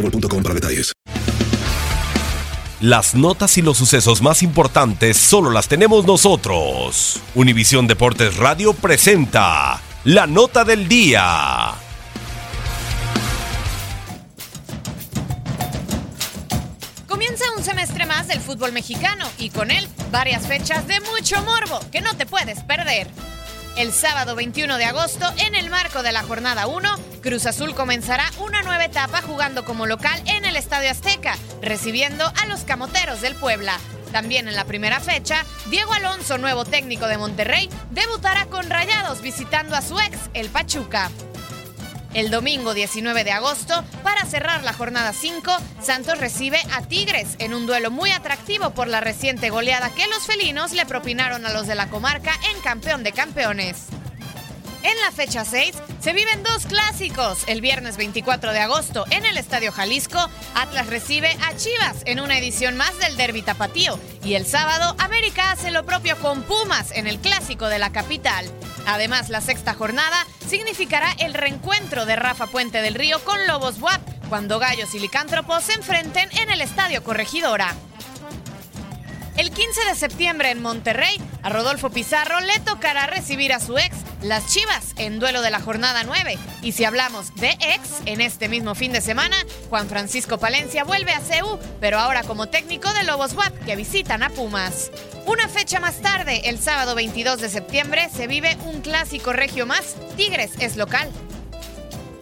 boostmobile.com para detalles. Las notas y los sucesos más importantes solo las tenemos nosotros. Univisión Deportes Radio presenta la nota del día. Comienza un semestre más del fútbol mexicano y con él varias fechas de mucho morbo que no te puedes perder. El sábado 21 de agosto, en el marco de la jornada 1, Cruz Azul comenzará una nueva etapa jugando como local en el Estadio Azteca, recibiendo a los Camoteros del Puebla. También en la primera fecha, Diego Alonso, nuevo técnico de Monterrey, debutará con Rayados visitando a su ex, el Pachuca. El domingo 19 de agosto, para cerrar la jornada 5, Santos recibe a Tigres en un duelo muy atractivo por la reciente goleada que los felinos le propinaron a los de la comarca en campeón de campeones. En la fecha 6 se viven dos clásicos. El viernes 24 de agosto en el Estadio Jalisco, Atlas recibe a Chivas en una edición más del Derby Tapatío. Y el sábado, América hace lo propio con Pumas en el clásico de la capital. Además, la sexta jornada significará el reencuentro de Rafa Puente del Río con Lobos WAP cuando Gallos y Licántropos se enfrenten en el Estadio Corregidora. El 15 de septiembre en Monterrey, a Rodolfo Pizarro le tocará recibir a su ex, las Chivas, en duelo de la jornada 9. Y si hablamos de ex, en este mismo fin de semana, Juan Francisco Palencia vuelve a CEU, pero ahora como técnico de Lobos WAP que visitan a Pumas. Una fecha más tarde, el sábado 22 de septiembre, se vive un clásico regio más. Tigres es local.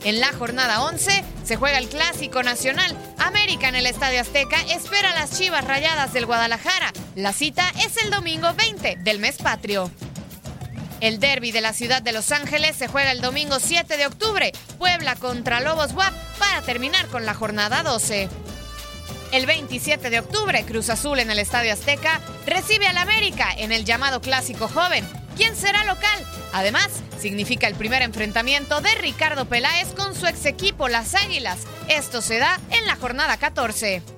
En la jornada 11 se juega el Clásico Nacional. América en el Estadio Azteca espera a las Chivas Rayadas del Guadalajara. La cita es el domingo 20 del mes patrio. El derby de la ciudad de Los Ángeles se juega el domingo 7 de octubre. Puebla contra Lobos WAP para terminar con la jornada 12. El 27 de octubre, Cruz Azul en el Estadio Azteca recibe al América en el llamado Clásico Joven. ¿Quién será local? Además, significa el primer enfrentamiento de Ricardo Peláez con su ex equipo Las Águilas. Esto se da en la jornada 14.